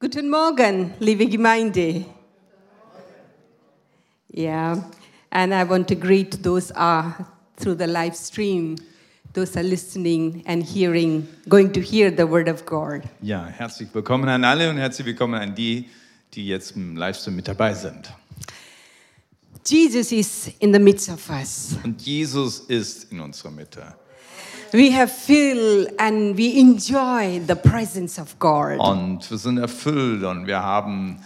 Guten Morgen, liebe Gemeinde. Yeah, and I want to greet those are through the live stream, those are listening and hearing, going to hear the word of God. Ja, herzlich willkommen an alle und herzlich willkommen an die, die jetzt im Livestream mit dabei sind. Jesus is in the midst of us. Und Jesus ist in unserer Mitte. We have feel and we enjoy the presence of God. Und wir sind erfüllt und wir haben,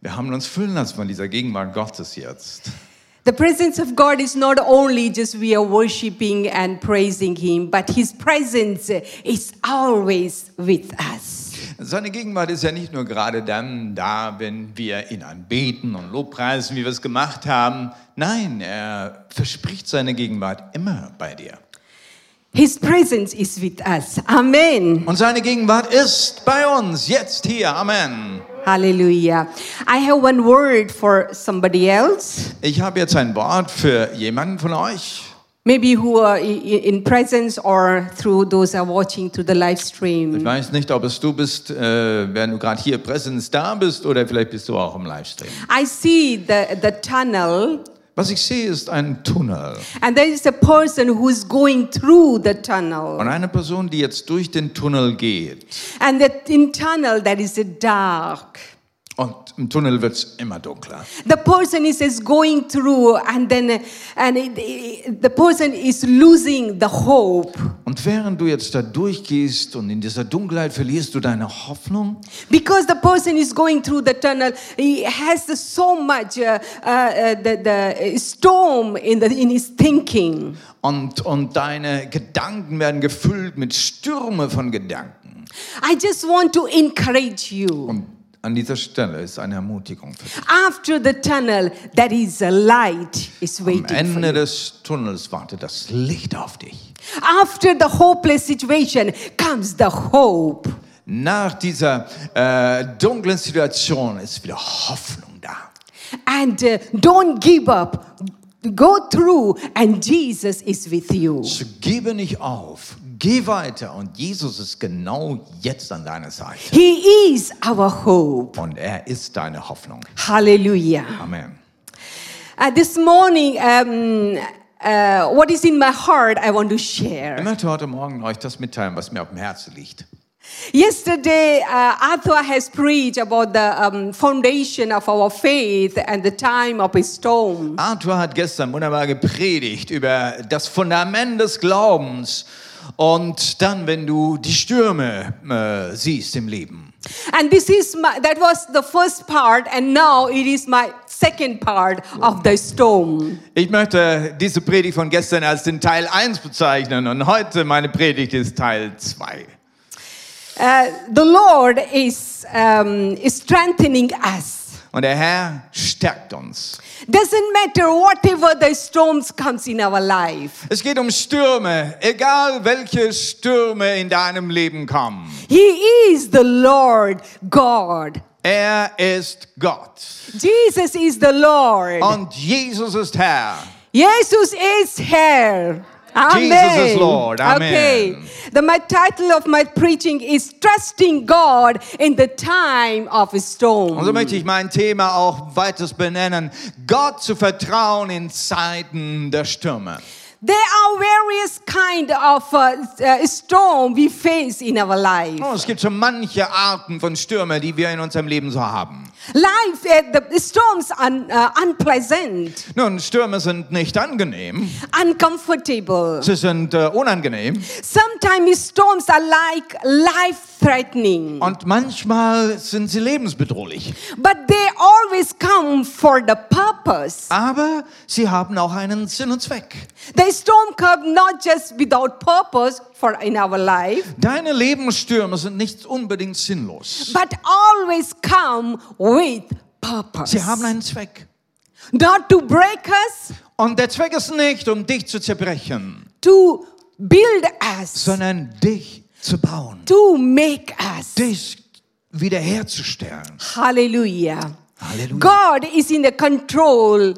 wir haben uns füllen lassen von dieser Gegenwart Gottes jetzt. The presence of God is not only just we are worshiping and praising Him, but His presence is always with us. Seine Gegenwart ist ja nicht nur gerade dann da, wenn wir ihn anbeten und Lobpreisen, wie wir es gemacht haben. Nein, er verspricht seine Gegenwart immer bei dir. His presence is with us. Amen. Und seine Gegenwart ist bei uns, jetzt hier. Amen. Hallelujah. I have one word for somebody else, Ich habe jetzt ein Wort für jemanden von euch. maybe who are in presence or through those are watching through the live Ich stream. weiß nicht, ob es du bist, äh, wenn du gerade hier Präsenz da bist oder vielleicht bist du auch im Livestream. I see the, the tunnel, Was ich sehe, ist ein Tunnel. and there is a person who's going through the Und tunnel. eine Person, die jetzt durch den Tunnel geht. And that in tunnel there is a dark. Und im Tunnel wird es immer dunkler. The person is, is going through, and then and it, the person is losing the hope Und während du jetzt da durchgehst und in dieser Dunkelheit verlierst du deine Hoffnung, because the person is going through the tunnel. He has so much uh, uh, the, the storm in the in his thinking. und, und deine Gedanken werden gefüllt mit Stürme von Gedanken. I just want to encourage you. Und an dieser Stelle ist eine Ermutigung für dich. After the tunnel, there is a light is Am waiting for Ende you. des Tunnels wartet das Licht auf dich. After the hopeless situation comes the hope. Nach dieser äh, dunklen Situation ist wieder Hoffnung da. And uh, don't give up. Go through, and Jesus is with you. So gebe nicht auf, geh weiter und Jesus ist genau jetzt an deiner Seite. He is our hope. Und er ist deine Hoffnung. Hallelujah. Amen. Uh, this morning, um, uh, what is in my heart, I want to Ich share. möchte heute Morgen euch das mitteilen, was mir auf dem Herzen liegt. Yesterday, uh, Arthur has preached about the um, foundation of our faith and the time of a storm. Arthur hat gestern wunderbar gepredigt über das Fundament des Glaubens und dann, wenn du die Stürme äh, siehst im Leben. And this is my, that was the first part, and now it is my second part of the storm. Ich möchte diese Predigt von gestern als den Teil 1 bezeichnen und heute meine Predigt ist Teil 2. Uh, the Lord is, um, is strengthening us. Und der Herr stärkt uns. Doesn't matter whatever the storms comes in our life. Es geht um Stürme, egal welche Stürme in deinem Leben kommen. He is the Lord God. Er ist Gott Jesus is the Lord. und Jesus ist Herr. Jesus is here. Amen. Jesus is Lord. Amen. Okay. The, my title of my preaching is Trusting God in the Time of a Storm. Und so möchte ich mein Thema auch weiters benennen, Gott zu vertrauen in Zeiten der Stürme. There are various kind of uh, uh, storm we face in our life. Oh, es gibt so manche Arten von Stürmen, die wir in unserem Leben so haben. Life, uh, the storms are uh, unpleasant, Nun, Stürme sind nicht angenehm, uncomfortable. sie sind äh, unangenehm Sometimes storms are like life-threatening, und manchmal sind sie lebensbedrohlich. but they always come for the purpose. Aber sie haben auch einen Sinn und Zweck. The storm comes not just without purpose for in our life, Deine Lebensstürme sind nicht unbedingt sinnlos. but always come with purpose. Sie haben einen Zweck. Not to break us, Und der Zweck ist nicht, um dich zu zerbrechen, to build us, sondern dich zu bauen, to make us. dich wiederherzustellen. Hallelujah. Halleluja. God is in the control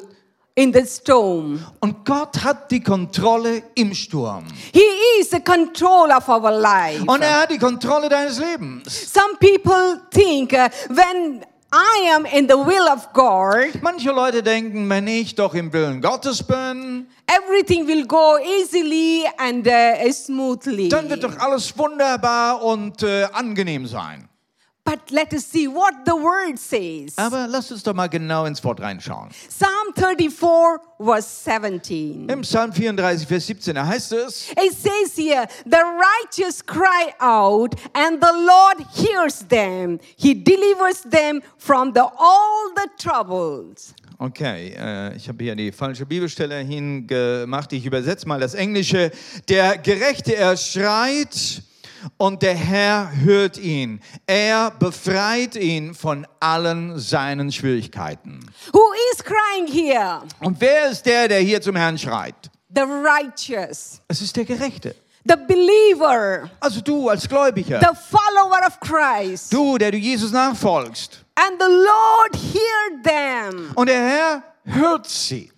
in the storm. Und Gott hat die Kontrolle im Sturm. He is the control of our life. Und er hat die Kontrolle deines Lebens. Some people think uh, when I am in the will of God, Manche Leute denken, wenn ich doch im Willen Gottes bin, everything will go easily and uh, smoothly. dann wird doch alles wunderbar und äh, angenehm sein. But let us see what the word says. Aber lasst uns doch mal genau ins Wort reinschauen. Psalm 34, verse 17. Im Psalm 34, Vers 17, da heißt es, It says here, the righteous cry out, and the Lord hears them. He delivers them from the, all the troubles. Okay, äh, ich habe hier die falsche Bibelstelle hingemacht. Ich übersetze mal das Englische. Der Gerechte, er schreit und der Herr hört ihn. Er befreit ihn von allen seinen Schwierigkeiten. Who is crying here? Und wer ist der, der hier zum Herrn schreit? The righteous, Es ist der Gerechte. the believer, Also du als Gläubiger. the follower of Christ. Du, der du Jesus nachfolgst. And the Lord heard them. Und der Herr hört sie.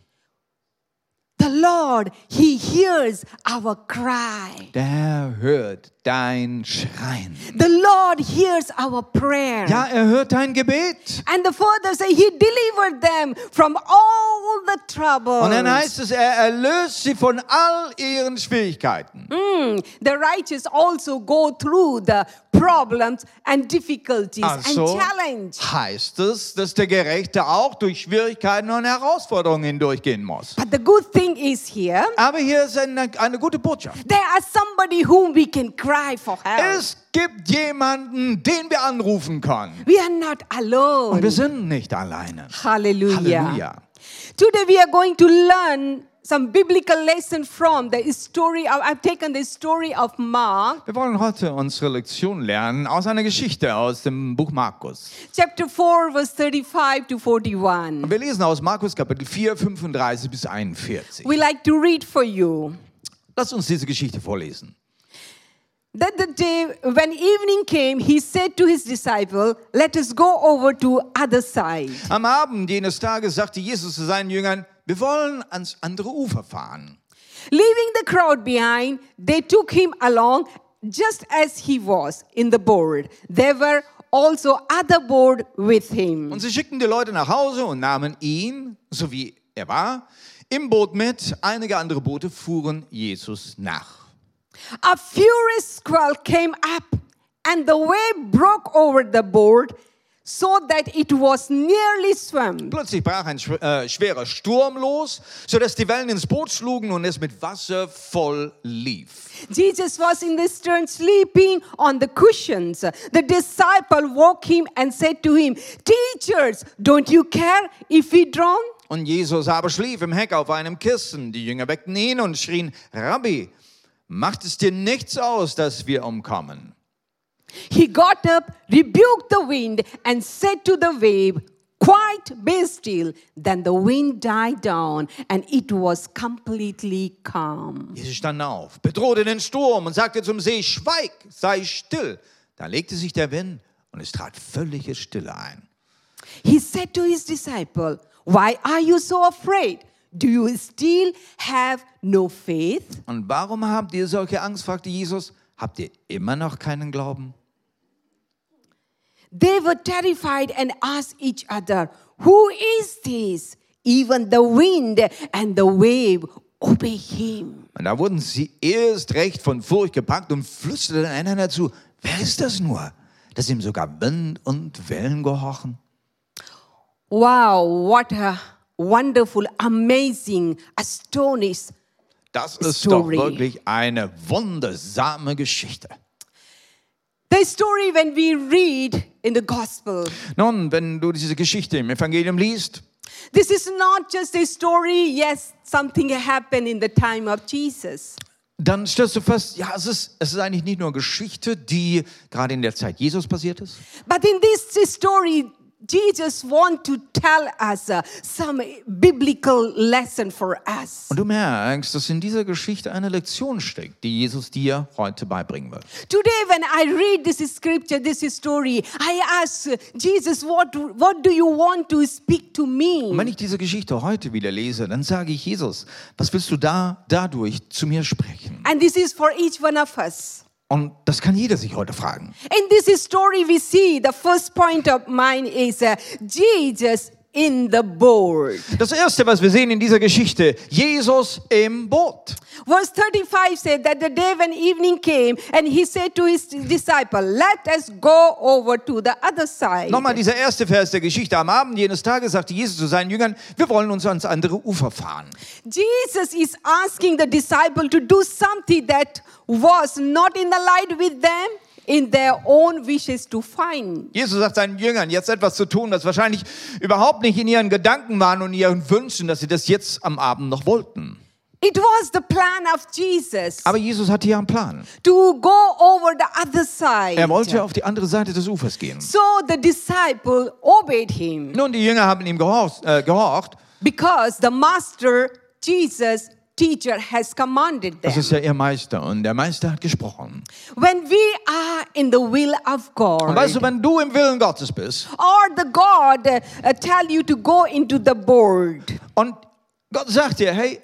The Lord, He hears our cry. Der Herr hört dein Schreien. The Lord hears our prayer. Ja, er hört dein Gebet. And the further say, He delivered them from all the troubles. Und dann heißt es, er erlöst sie von all ihren Schwierigkeiten. Mm, the righteous also go through the problems and difficulties Also and challenge. heißt es, dass der Gerechte auch durch Schwierigkeiten und Herausforderungen hindurchgehen muss. But the good thing is here, Aber hier ist eine, eine gute Botschaft. there are somebody whom we can cry for help. Es gibt jemanden, den wir anrufen können. We are not Und wir alone. sind nicht alleine. Hallelujah. Halleluja. Today we are going to learn some biblical lesson from the story of, I've taken the story of Mark, Wir wollen heute unsere Lektion lernen aus einer Geschichte aus dem Buch Markus. chapter 4, verse 35 to 41. Und wir lesen aus Markus Kapitel 4, 35 bis 41. We like to read for you. Lass uns diese Geschichte vorlesen. Then the day when evening came, he said to his disciple, Let us go over to other side. Am Abend jenes Tages sagte Jesus zu seinen Jüngern, wir wollen ans andere Ufer fahren. Leaving the crowd behind, they took him along just as he was in the boat. There were also other boat with him. Und sie schickten die Leute nach Hause und nahmen ihn, so wie er war, im Boot mit. Einige andere Boote fuhren Jesus nach. A furious squall came up, and the wave broke over the boat so that it was nearly swamped. Plötzlich brach ein äh, schwerer Sturm los, sodass die Wellen ins Boot schlugen und es mit Wasser voll lief. Jesus was in the stern sleeping on the cushions. The disciple woke him and said to him, Teachers, don't you care if we drown? Und Jesus aber schlief im Heck auf einem Kissen. Die Jünger weckten ihn und schrien, Rabbi, macht es dir nichts aus, dass wir umkommen? He got up, rebuked the wind, and said to the wave, Quiet, be still. Then the wind died down, and it was completely calm. Jesus stand auf, bedrohte den Sturm und sagte zum See, schweig, sei still. Da legte sich der Wind und es trat völlige Stille ein. He said to his disciple, Why are you so afraid? Do you still have no faith? Und warum habt ihr solche Angst, fragte Jesus. Habt ihr immer noch keinen Glauben? They were terrified and asked each other, Who is this? Even the wind and the wave obey him. Und da wurden sie erst recht von Furcht gepackt und flüsterten einander zu, wer ist das nur, dass ihm sogar Wind und Wellen gehorchen? Wow, what a wonderful, amazing, astonished. Das ist Story. doch wirklich eine wundersame Geschichte. The story when we read in the gospel, Nun, wenn du diese Geschichte im Evangelium liest, this is not just a story, yes, something happened in the time of Jesus. dann stellst du fest, ja, es ist, es ist eigentlich nicht nur Geschichte, die gerade in der Zeit Jesus passiert ist, But in this story, Jesus want to tell us uh, some biblical lesson for us. Und du merkst, dass in dieser Geschichte eine Lektion steckt, die Jesus dir heute beibringen wird. Today, when I read this scripture, this story, I ask Jesus, what, what do you want to speak to Und me? wenn ich diese Geschichte heute wieder lese, dann sage ich, Jesus, was willst du da dadurch zu mir sprechen? And this is for each one of us. Und das kann jeder sich heute fragen. In this story, we see the first point of mine is uh, Jesus in the boat. Das erste, was wir sehen in dieser Geschichte, Jesus im Boot. Verse 35 said that the day when evening came, and he said to his disciple, Let us go over to the other side. Nochmal dieser erste Vers der Geschichte. Am Abend jenes Tages sagte Jesus zu seinen Jüngern, wir wollen uns ans andere Ufer fahren. Jesus is asking the disciple to do something that was not in the light with them, in their own wishes to find. Jesus sagt seinen Jüngern, jetzt etwas zu tun, das wahrscheinlich überhaupt nicht in ihren Gedanken waren und ihren Wünschen, dass sie das jetzt am Abend noch wollten. It was the plan of Jesus Aber Jesus hatte ja einen Plan. to go over the other side. Er wollte auf die andere Seite des Ufers gehen. So the disciple obeyed him Nun, die Jünger haben ihm gehorcht, äh, gehorcht. because the master, Jesus, teacher, has commanded them. Das ist ja ihr Meister und der Meister hat gesprochen. When we are in the will of God, Und weißt du, wenn du im Willen Gottes bist or the God uh, uh, tell you to go into the board, und Gott sagt dir, hey,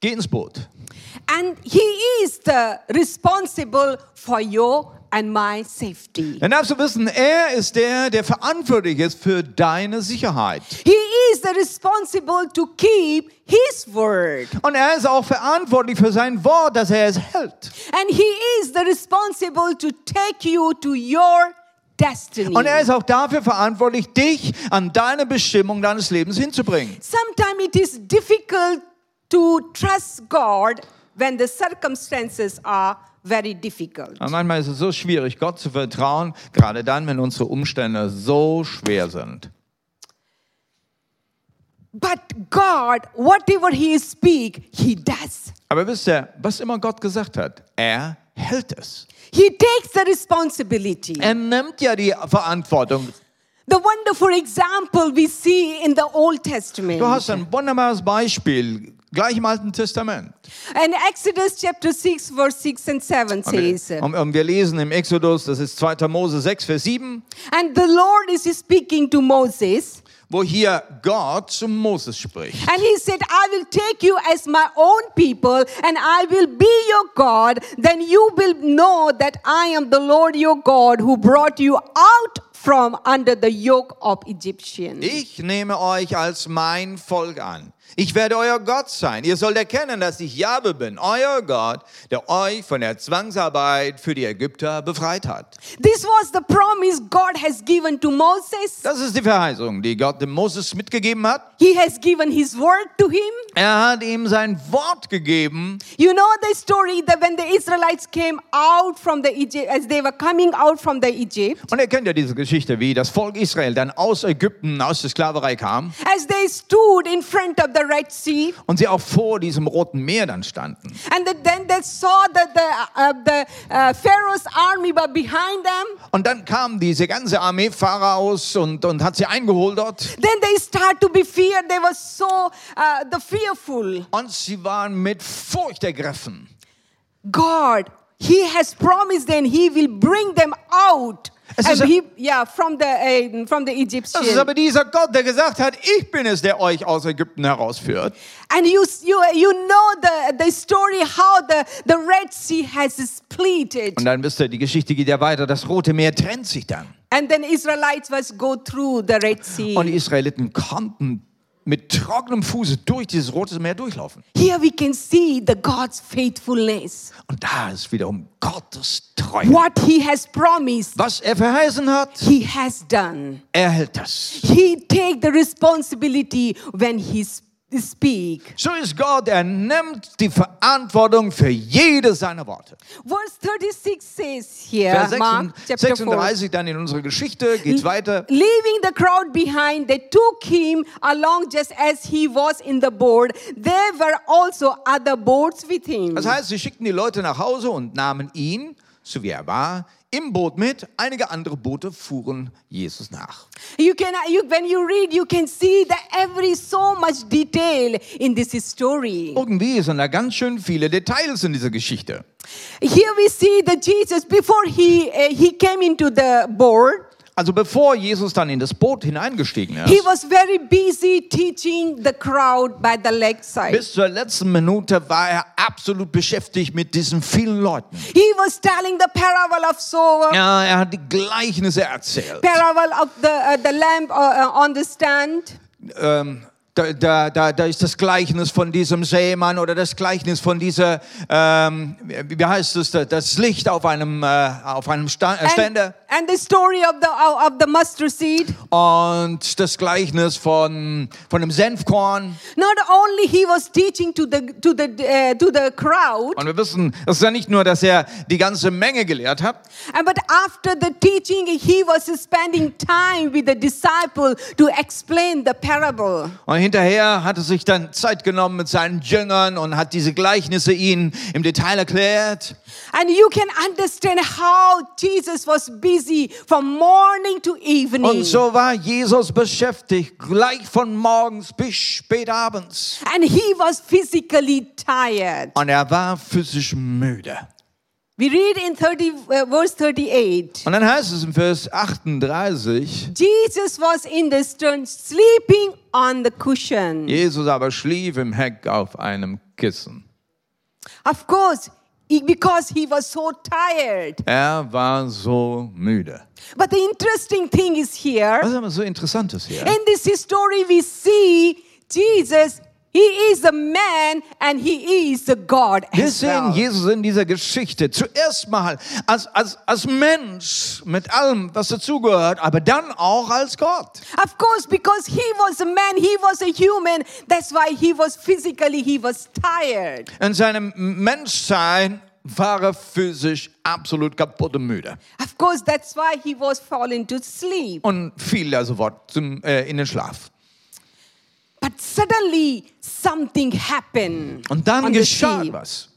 geh ins Boot. and He is the responsible for your and my safety. Dann darfst du wissen, er ist der, der verantwortlich ist für deine Sicherheit. He is the responsible to keep His word, Und er ist auch verantwortlich für sein Wort, dass er es hält. and He is the responsible to take you to your destiny. Und er ist auch dafür verantwortlich, dich an deine Bestimmung deines Lebens hinzubringen. Sometimes it is difficult to trust God when the circumstances are very difficult. Und manchmal ist es so schwierig, Gott zu vertrauen, gerade dann, wenn unsere Umstände so schwer sind. But God, whatever He speak, He does. Aber wisst ihr, was immer Gott gesagt hat, er hält es. He takes the responsibility. Er nimmt ja die Verantwortung. The wonderful example we see in the Old Testament. Du hast ein wunderbares Beispiel, gleich im Alten Testament. And Exodus chapter 6, verse 6 and 7 Und wir, says, und, und wir lesen im Exodus, das ist 2. Mose 6, Vers 7, And the Lord is speaking to Moses, wo hier Gott zu Moses spricht. and he said, I will take you as my own people, and I will be your God. Then you will know that I am the Lord your God who brought you out from under the yoke of Egyptians. Ich nehme euch als mein Volk an. Ich werde euer Gott sein. Ihr sollt erkennen, dass ich Jahwe bin, euer Gott, der euch von der Zwangsarbeit für die Ägypter befreit hat. This was the promise God has given to Moses. Das ist die Verheißung, die Gott dem Moses mitgegeben hat. He has given his word to him. Er hat ihm sein Wort gegeben. You know the story that when the Israelites came out from the Egypt, as they were coming out from the Egypt, Und ihr kennt ja diese Geschichte, wie das Volk Israel dann aus Ägypten, aus der Sklaverei kam as they stood in front of the und sie auch vor diesem Roten Meer dann standen. and the, then they saw that the, the Pharaoh's army were behind them. Und dann kam diese ganze Armee Pharaos und, und hat sie eingeholt dort. Then they start to be feared. They were so uh, the fearful. Und sie waren mit Furcht ergriffen. God, He has promised them He will bring them out. Ist- he, yeah, from the uh, from the Das ist aber dieser Gott, der gesagt hat, ich bin es, der euch aus Ägypten herausführt. And you, you, you know the, the story how the, the Red Sea has splitted. Und dann wisst ihr, die Geschichte geht ja weiter. Das Rote Meer trennt sich dann. And then Israelites was go through the Red Sea. Und die Israeliten konnten mit trockenem Fuße durch dieses Rote Meer durchlaufen. Here we can see the God's faithfulness. Und da ist wiederum Gottes Treue. What he has promised, Was er verheißen hat, he has done. er hält das. He take the responsibility when he s- speak. So ist Gott, er nimmt die Verantwortung für jede seiner Worte. Verse 36 says here, Vers Mark chapter 4. 36 dann in unserer Geschichte geht's weiter. Leaving the crowd behind, they took him along just as he was in the boat. There were also other boats with him. Das heißt, sie schickten die Leute nach Hause und nahmen ihn, so wie er war, im Boot mit, einige andere Boote fuhren Jesus nach. You can, you, when you read, you can see that every so much detail in this story. Irgendwie sind da ganz schön viele Details in dieser Geschichte. Here we see that Jesus, before he, uh, he came into the boat, Also bevor Jesus dann in das Boot hineingestiegen he ist, was very busy teaching the crowd by the lakeside. bis zur letzten Minute war er absolut beschäftigt mit diesen vielen Leuten. He was telling the parable of sower, Ja, er hat die Gleichnisse erzählt. parable of the, uh, the lamp uh, uh, on the stand. Ähm, da, da, da, da ist das Gleichnis von diesem Seemann oder das Gleichnis von dieser, ähm, wie heißt es, das Licht auf einem, äh, auf einem Sta äh, And, Ständer and the story of the, of the mustard seed. und das Gleichnis von, von dem Senfkorn. Not only he was teaching to the, to the, uh, to the crowd, Und wir wissen, das ist ja nicht nur, dass er die ganze Menge gelehrt hat, And but after the teaching, he was spending time with the disciple to explain the parable. Und hinterher hat er sich dann Zeit genommen mit seinen Jüngern und hat diese Gleichnisse ihnen im Detail erklärt. And you can understand how Jesus was busy from morning to evening. Und so war Jesus beschäftigt, gleich von morgens bis spät abends. And he was physically tired. Und er war physisch müde. We read in 30, uh, verse 38. Und dann heißt es im Vers 38, Jesus was in the stern sleeping on the cushion. Jesus aber schlief im Heck auf einem Kissen. Of course, because he was so tired. Er war so müde. But the interesting thing is here. Was ist aber so interessantes hier? In this story, we see Jesus, he is a man and he is a God Wir sehen. Jesus in dieser Geschichte zuerst mal als, als, als Mensch mit allem, was dazugehört, aber dann auch als Gott. Of course, because he was a man, he was a human. That's why he was physically, he was tired. In seinem Menschsein war er physisch absolut kaputt und müde Of course, that's why he was falling to sleep. und fiel da sofort zum, äh, in den Schlaf. But suddenly, something happened. Und dann on the geschah sea. was.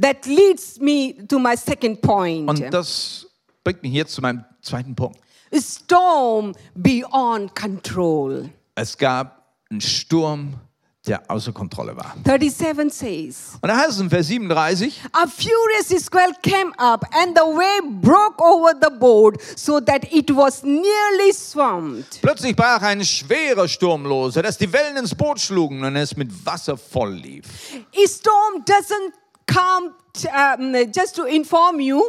That leads me to my second point. Und das bringt mich jetzt zu meinem zweiten Punkt. A storm beyond control. Es gab einen Sturm, der außer Kontrolle war. 37 says. Und da heißt es in Vers 37, A furious squall came up, and the wave broke over the boat so that it was nearly swamped. plötzlich brach ein schwerer Sturm los, dass die Wellen ins Boot schlugen und es mit Wasser voll lief. A storm doesn't come um, just to inform you,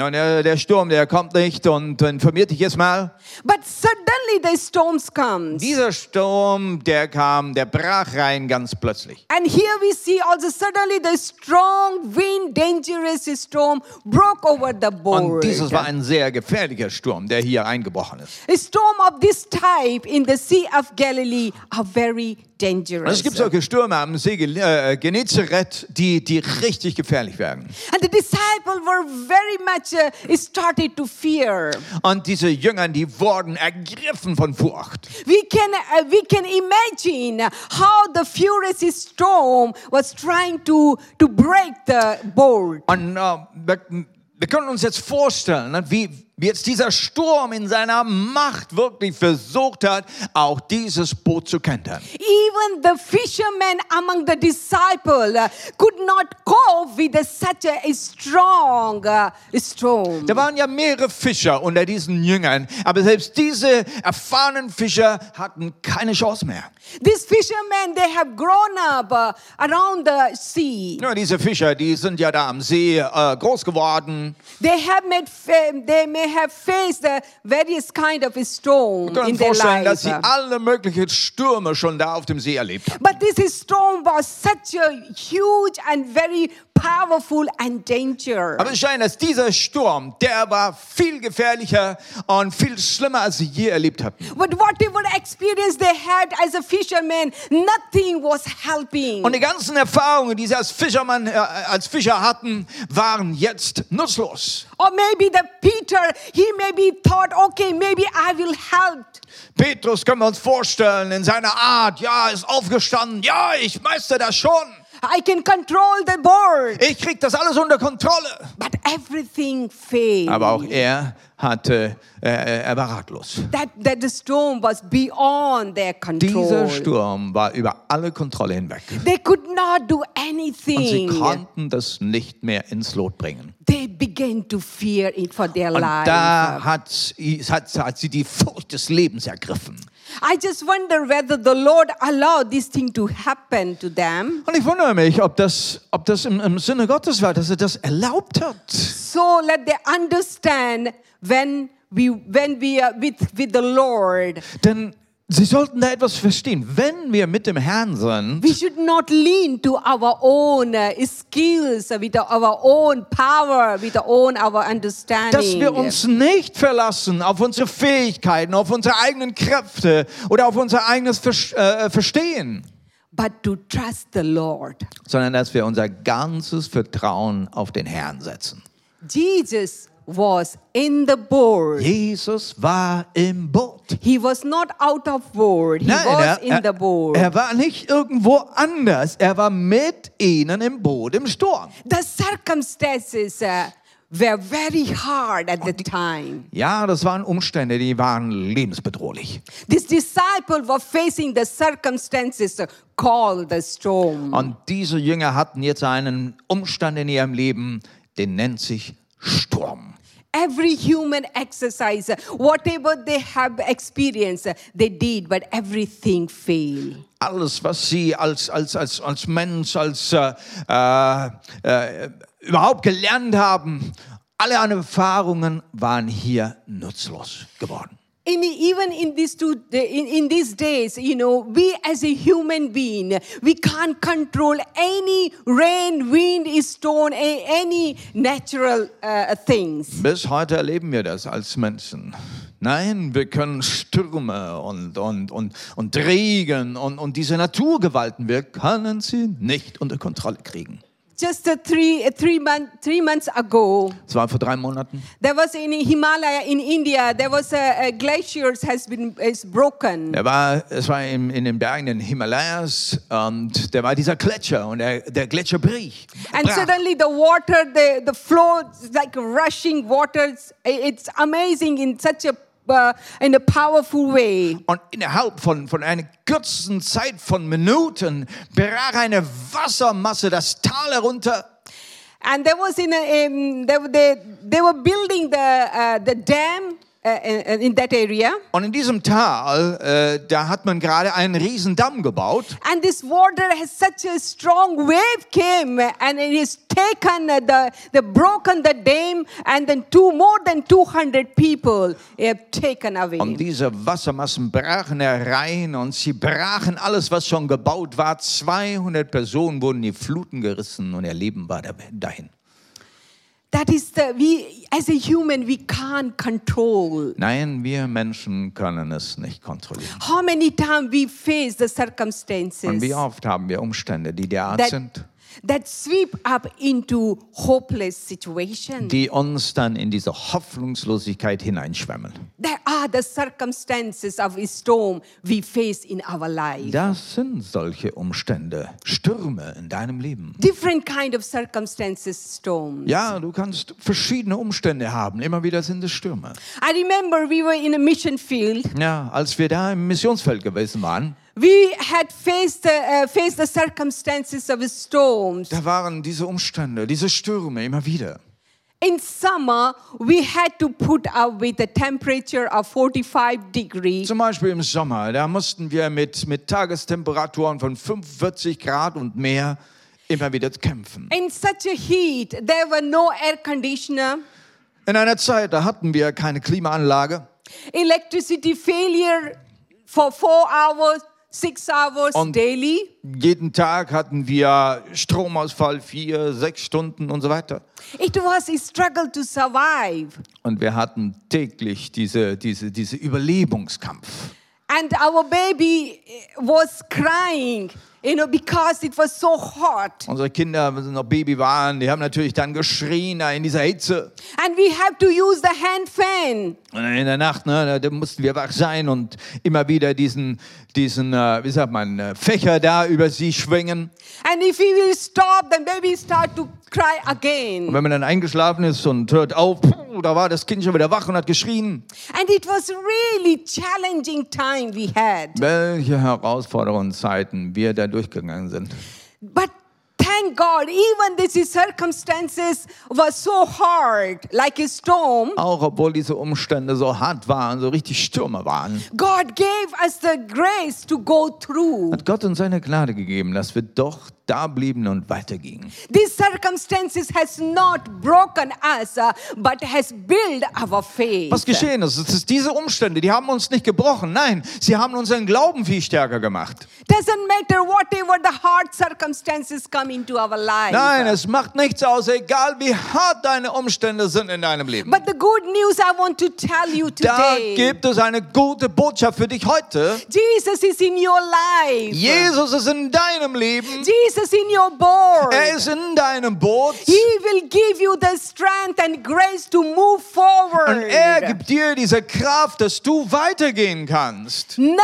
und der, der Sturm, der kommt nicht und informiert dich jetzt mal. but suddenly the storms comes. Dieser Sturm, der kam, der brach rein ganz plötzlich. And here we see also suddenly the strong wind, dangerous storm broke over the boat. Und dieses war ein sehr gefährlicher Sturm, der hier eingebrochen ist. A storm of this type in the Sea of Galilee are very Und dangerous. es gibt solche Stürme am See äh, Genezareth, die, die richtig gefährlich werden. And the disciples were very much uh, started to fear. Und diese Jünger, die wurden ergriffen von Furcht. We can, uh, we can imagine how the furious storm was trying to, to break the boat. Und äh, wir, wir können uns jetzt vorstellen, ne, wie jetzt dieser Sturm in seiner Macht wirklich versucht hat, auch dieses Boot zu kentern. Even the fishermen among the disciples could not cope with such a strong uh, storm. Da waren ja mehrere Fischer unter diesen Jüngern, aber selbst diese erfahrenen Fischer hatten keine Chance mehr. These fishermen, they have grown up uh, around the sea. Ja, diese Fischer, die sind ja da am See äh, groß geworden. They have made, they may have faced uh, various kind of storm Wir können in their vorstellen, dass life. sie alle möglichen Stürme schon da auf dem See erlebt haben. But this storm was such a huge and very powerful and danger. Aber es scheint, dass dieser Sturm, der war viel gefährlicher und viel schlimmer, als sie je erlebt hatten. But whatever experience they had as a fisherman, nothing was helping. Und die ganzen Erfahrungen, die sie als Fischermann, äh, als Fischer hatten, waren jetzt nutzlos. Or maybe the Peter, he maybe thought, okay, maybe I will help. Petrus können wir uns vorstellen, in seiner Art, ja, ist aufgestanden, ja, ich meister das schon. I can control the board. Ich krieg das alles unter Kontrolle. But everything failed. Aber auch er hatte, äh, er war ratlos. that, that the storm was beyond their control. Dieser Sturm war über alle Kontrolle hinweg. They could not do Und sie anything. konnten das nicht mehr ins Lot bringen. They began to fear it for their Und lives. da hat, hat, hat sie die Furcht des Lebens ergriffen. I just wonder whether the Lord allowed this thing to happen to them. Und ich wundere mich, ob das, ob das im, im Sinne Gottes war, dass er das erlaubt hat. So let they understand when we when we are with with the Lord, Denn sie sollten da etwas verstehen. Wenn wir mit dem Herrn sind, we should not lean to our own uh, skills, uh, with our own power, with our own our understanding. dass wir uns nicht verlassen auf unsere Fähigkeiten, auf unsere eigenen Kräfte oder auf unser eigenes Ver äh, Verstehen, but to trust the Lord. sondern dass wir unser ganzes Vertrauen auf den Herrn setzen. Jesus was in the boat. Jesus war im Boot. He was not out of board. He Nein, was er, in the er, boat. er war nicht irgendwo anders. Er war mit ihnen im Boot im Sturm. the circumstances uh, were very hard at the time. Ja, das waren Umstände, die waren lebensbedrohlich. These disciples were facing the circumstances uh, called the storm. Und diese Jünger hatten jetzt einen Umstand in ihrem Leben, den nennt sich Sturm. Every human exercise, whatever they have experienced, they did, but everything failed. Alles, was sie als, als, als, als Mensch, als äh, äh, äh, überhaupt gelernt haben, alle Erfahrungen waren hier nutzlos geworden. In, even in these two, in, in these days, you know, we as a human being, we can't control any rain, wind, stone, a- any natural uh, things. Bis heute erleben wir das als Menschen. Nein, wir können Stürme und, und, und, und Regen und, und diese Naturgewalten, wir können sie nicht unter Kontrolle kriegen. Just uh, three, uh, three, month, three months ago, Das war vor drei Monaten. there was in Himalaya in India, there was a, a glaciers has been is broken. Er war, es war in, in den Bergen in Himalayas und da war dieser Gletscher und der, der Gletscher brich. And brach. suddenly the water, the, the flow, like rushing waters. It's amazing in such a, uh, in a powerful way. Und innerhalb von, von einer kurzen Zeit von Minuten brach eine Wassermasse das Tal herunter. And there was in a, um, they, they, they were building the, uh, the dam in, in that area. Und in diesem Tal, äh, da hat man gerade einen riesen Damm gebaut. And this water has such a strong wave came and it is taken uh, the, the broken the dam and then two more than 200 people have taken away. Und diese Wassermassen brachen herein und sie brachen alles, was schon gebaut war. 200 Personen wurden in die Fluten gerissen und ihr Leben war da- dahin. That is the we as a human we can't control. Nein, wir Menschen können es nicht kontrollieren. How many times we face the Und circumstances wie oft haben wir Umstände, die derart that, sind, that sweep up into hopeless situation. die uns dann in diese Hoffnungslosigkeit hineinschwemmen. There are the circumstances of a storm we face in our life. Das sind solche Umstände, Stürme in deinem Leben. Different kind of circumstances, storms. Ja, du kannst verschiedene Umstände haben. Immer wieder sind es Stürme. I remember we were in a mission field. Ja, als wir da im Missionsfeld gewesen waren, We had faced the, uh, faced the circumstances of storms. da waren diese Umstände, diese Stürme immer wieder. In summer, we had to put up with a temperature of 45 degrees. Zum Beispiel im Sommer, da mussten wir mit, mit Tagestemperaturen von 45 Grad und mehr immer wieder kämpfen. In such a heat, there were no air conditioner, In einer Zeit, da hatten wir keine Klimaanlage electricity failure for four hours, six hours Und- daily. Jeden Tag hatten wir Stromausfall, vier, sechs Stunden und so weiter. It was a struggle to survive. Und wir hatten täglich diese, diese, diese Überlebungskampf. And our baby was crying You know, because it was so hot. Unsere Kinder, wenn sie noch Baby waren, die haben natürlich dann geschrien da in dieser Hitze. And we have to use the hand fan. Und in der Nacht, ne, da- mussten wir wach sein und immer wieder diesen, diesen äh, wie sagt man, äh, Fächer da über sie schwingen. And if we will stop, then baby start to cry Und again. wenn man dann eingeschlafen ist und hört auf, puh, da war das Kind schon wieder wach und hat geschrien. And it was really challenging time we had. Welche herausfordernden Zeiten wir da durchgegangen sind. But thank God, even these circumstances were so hard, like a storm. Auch obwohl diese Umstände so hart waren, so richtig Stürme waren, God gave us the grace to go through. hat Gott uns seine Gnade gegeben, dass wir doch da blieben und weitergingen. These circumstances has not broken us, uh, but has built our faith. Was geschehen ist, es ist diese Umstände, die haben uns nicht gebrochen. Nein, sie haben unseren Glauben viel stärker gemacht. Doesn't matter whatever the hard circumstances come into our life. Nein, es macht nichts aus, egal wie hart deine Umstände sind in deinem Leben. But the good news I want to tell you Da today. gibt es eine gute Botschaft für dich heute. Jesus is in your life. Jesus ist in deinem Leben. Jesus in your board. Er ist in deinem Boot. He will give you the strength and grace to move forward. Und er gibt dir diese Kraft, dass du weitergehen kannst. None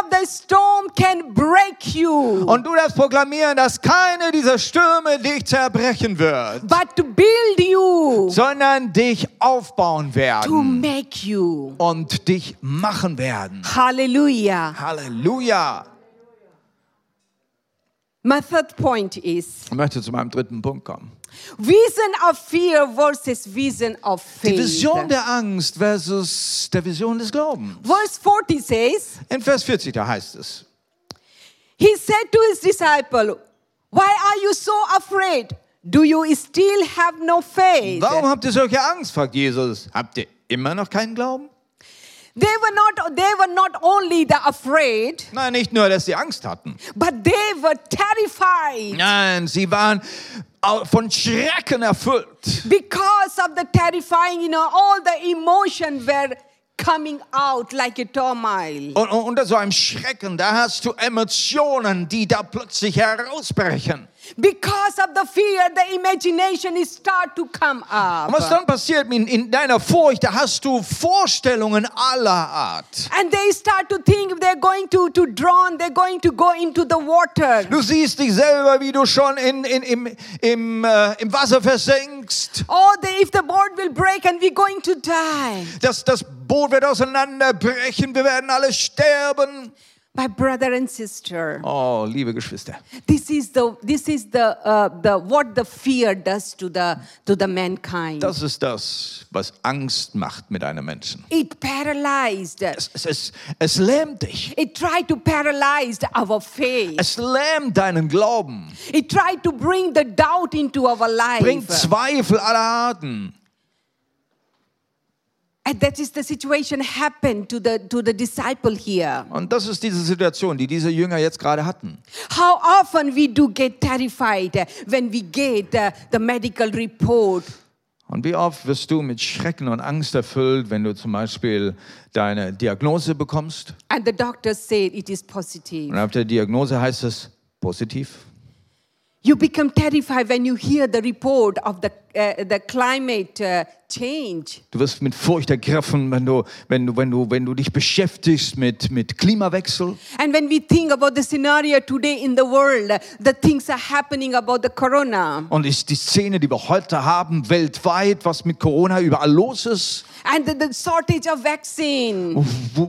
of the storm can break you, Und du darfst proklamieren, dass keine dieser Stürme dich zerbrechen wird, but to build you, sondern dich aufbauen to werden make you. und dich machen werden. Hallelujah. Halleluja. My third point is Ich möchte zu meinem dritten Punkt kommen. vision of fear versus vision of Die faith. Vision der Angst versus der Vision des Glaubens. Verse 40 says, In Vers 40, da heißt es, He said to his disciple, Why are you so afraid? Do you still have no faith? warum habt ihr solche Angst, fragt Jesus. Habt ihr immer noch keinen Glauben? They were not they were not only the afraid, Nein, nicht nur, dass sie Angst hatten. but they were terrified Nein, sie waren au- von Schrecken erfüllt. because of the terrifying, you know, all the emotion were coming out like a turmoil. Und, und unter so einem Schrecken, da hast du Emotionen, die da plötzlich herausbrechen. Because of the fear, the imagination is start to come up. Und was dann passiert in, in deiner Furcht, da hast du Vorstellungen aller Art. And they start to think they're going to, to drown, they're going to go into the water. Du siehst dich selber, wie du schon in, in, im, im, äh, im Wasser versinkst. Oh, the, if the boat will break and we're going to die. Das, das Boot wird auseinanderbrechen, wir werden alle sterben. My brother and sister, Oh, liebe Geschwister. this is the this is the uh, the what the fear does to the to the mankind. Das ist das, was Angst macht mit einem Menschen. It paralyzed. Es, es, es, es lähmt dich. It tried to paralyze our faith. Es lähmt deinen Glauben. It tried to bring the doubt into our life. Bringt Zweifel aller Arten. And that is the situation happened to the to the disciple here. Und das ist diese Situation, die diese Jünger jetzt gerade hatten. How often we do get terrified when we get uh, the medical report Und wie oft wirst du mit Schrecken und Angst erfüllt, wenn du zum Beispiel deine Diagnose bekommst? and the doctor said it is positive. Und auf der Diagnose heißt es positiv. You become terrified when you hear the report of the, uh, the climate uh. Du wirst mit Furcht ergriffen, wenn du, wenn du, wenn du, wenn du dich beschäftigst mit, mit Klimawechsel. And when we think about the scenario today in the world, the things are happening about the corona. Und ist die Szene, die wir heute haben, weltweit, was mit Corona überall los ist. And the, the shortage of vaccine,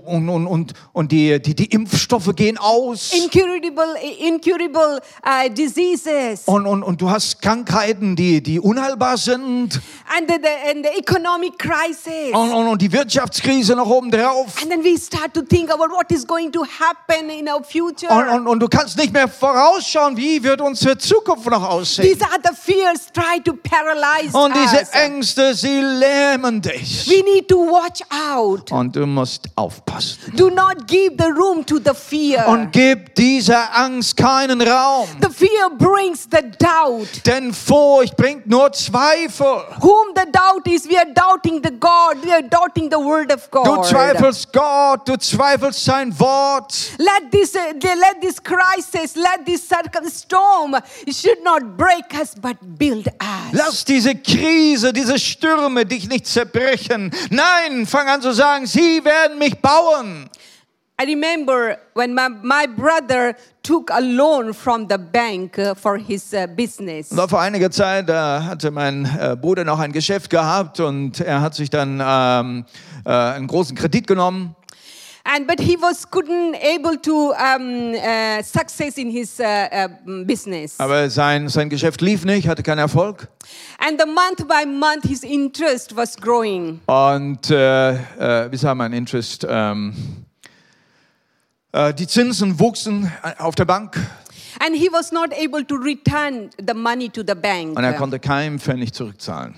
Und, und, und, und die, die, die Impfstoffe gehen aus. incurable, incurable uh, diseases, Und, und, und du hast Krankheiten, die, die unheilbar sind. and the, the, and the economic crisis. Und, und, und die Wirtschaftskrise noch oben drauf. And then we start to think about what is going to happen in our future. Und, und, und du kannst nicht mehr vorausschauen, wie wird unsere Zukunft noch aussehen. These are the fears try to paralyze Und diese us. Ängste, sie lähmen dich. We need to watch out. Und du musst aufpassen. Do not give the room to the fear. Und gib dieser Angst keinen Raum. the fear brings the doubt. Denn Furcht bringt nur Zweifel. Whom the doubt is is we are doubting the God, we are doubting the word of Du God. zweifelst Gott, du zweifelst sein Wort. Let this, uh, let this crisis, let this storm should not break us, but build us. Lass diese Krise, diese Stürme dich nicht zerbrechen. Nein, fang an zu sagen, sie werden mich bauen. I remember when my, my brother took a loan from the bank uh, for his uh, business. Und vor einiger Zeit äh, hatte mein äh, Bruder noch ein Geschäft gehabt und er hat sich dann ähm, äh, einen großen Kredit genommen. And but he was couldn't able to um, uh, success in his uh, uh, business. Aber sein, sein Geschäft lief nicht, hatte keinen Erfolg. And the month by month, his interest was growing. Und äh, äh, wie sagt man, Interest, ähm, äh, die Zinsen wuchsen auf der Bank And he was not able to return the money to the bank. und er konnte keinen Pfennig zurückzahlen.